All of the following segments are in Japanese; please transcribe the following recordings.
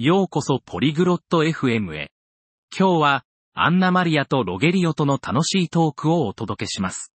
ようこそポリグロット FM へ。今日は、アンナマリアとロゲリオとの楽しいトークをお届けします。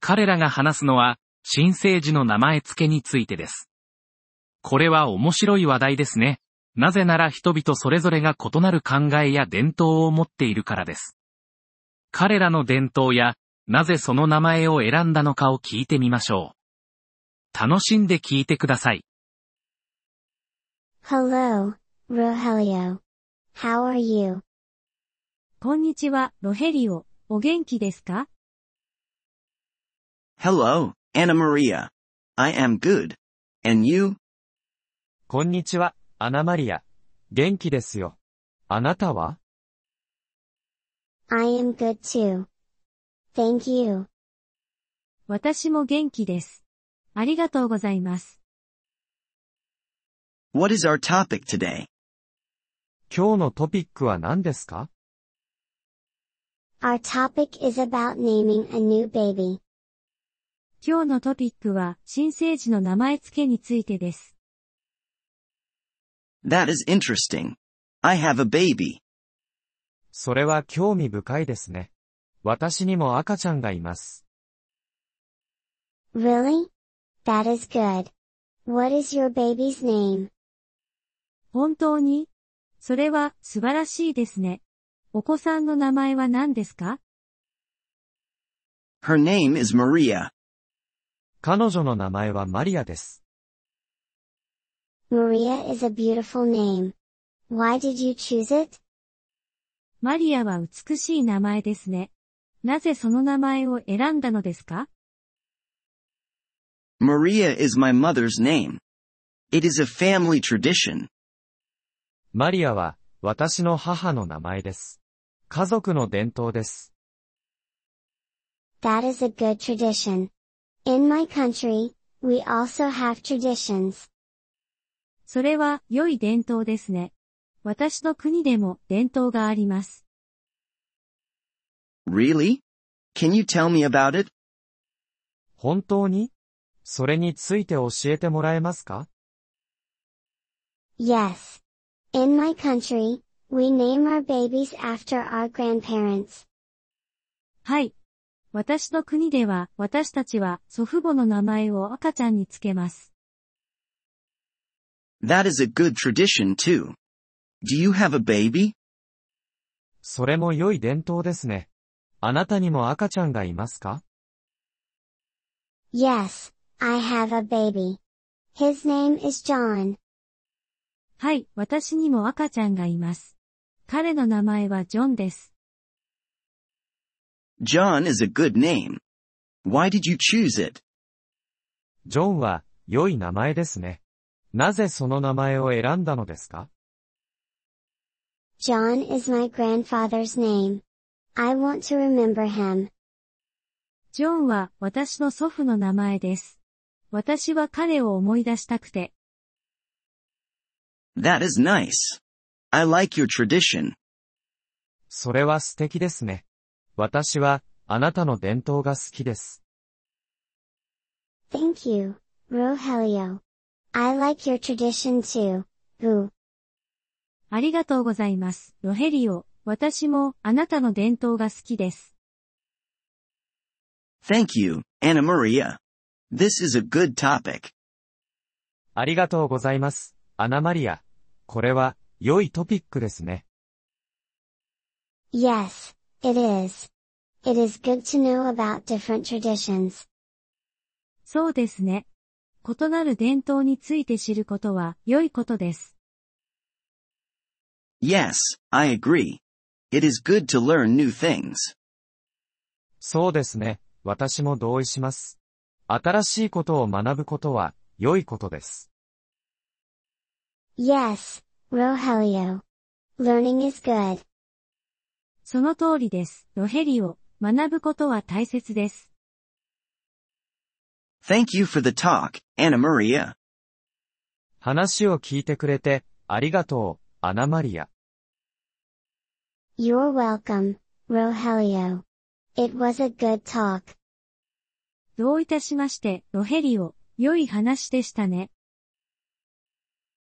彼らが話すのは、新生児の名前付けについてです。これは面白い話題ですね。なぜなら人々それぞれが異なる考えや伝統を持っているからです。彼らの伝統や、なぜその名前を選んだのかを聞いてみましょう。楽しんで聞いてください。Hello, Rogelio. How are you? こんにちは、ロヘリオ。お元気ですか Hello, Anna Maria. I am good. And you? こんにちは、アナマリア。元気ですよ。あなたは I am good too. Thank you. 私も元気です。ありがとうございます。What is our topic today? 今日のトピックは何ですか Our topic is about naming a new baby. 今日のトピックは、新生児の名前付けについてです。That is interesting. I have a baby. それは興味深いですね。私にも赤ちゃんがいます。Really? That is good. What is your baby's name? 本当にそれは素晴らしいですね。お子さんの名前は何ですか Her name is Maria. 彼女の名前はマリアです。Maria is a beautiful name. Why did you choose it? マリアは美しい名前ですね。なぜその名前を選んだのですか Maria is my mother's name. It is a family tradition. マリアは、私の母の名前です。家族の伝統です。That is a good tradition. In my country, we also have traditions. それは良い伝統ですね。私の国でも伝統があります。Really? Can you tell me about it? 本当にそれについて教えてもらえますか Yes. In my country, we name our babies after our grandparents. はい。私の国では私たちは祖父母の名前を赤ちゃんにつけます。That is a good tradition too. Do you have a baby? それも良い伝統ですね。あなたにも赤ちゃんがいますか Yes, I have a baby. His name is John. はい、私にも赤ちゃんがいます。彼の名前はジョンです。John is a good name. Why did you choose it? ジョンは良い名前ですね。なぜその名前を選んだのですか John is my grandfather's name. I want to remember him. ジョンは私の祖父の名前です。私は彼を思い出したくて。That is nice. I like your tradition. それは素敵ですね。私はあなたの伝統が好きです。Thank you, Rogelio. I like your tradition too. Boo. ありがとうございます、ロヘリオ。私もあなたの伝統が好きです。Thank you, Anna Maria. This is a good topic. ありがとうございます、アナマリア。これは良いトピックですね。Yes, it is. It is good to know about different traditions. そうですね。異なる伝統について知ることは良いことです。Yes, I agree. It is good to learn new things. そうですね。私も同意します。新しいことを学ぶことは良いことです。Yes, Rogelio. Learning is good. その通りです、ロヘリオ。学ぶことは大切です。Thank you for the talk, Anna Maria. 話を聞いてくれてありがとう、アナマリア。You're welcome, Rogelio. It was a good talk. どういたしまして、ロヘリオ。良い話でしたね。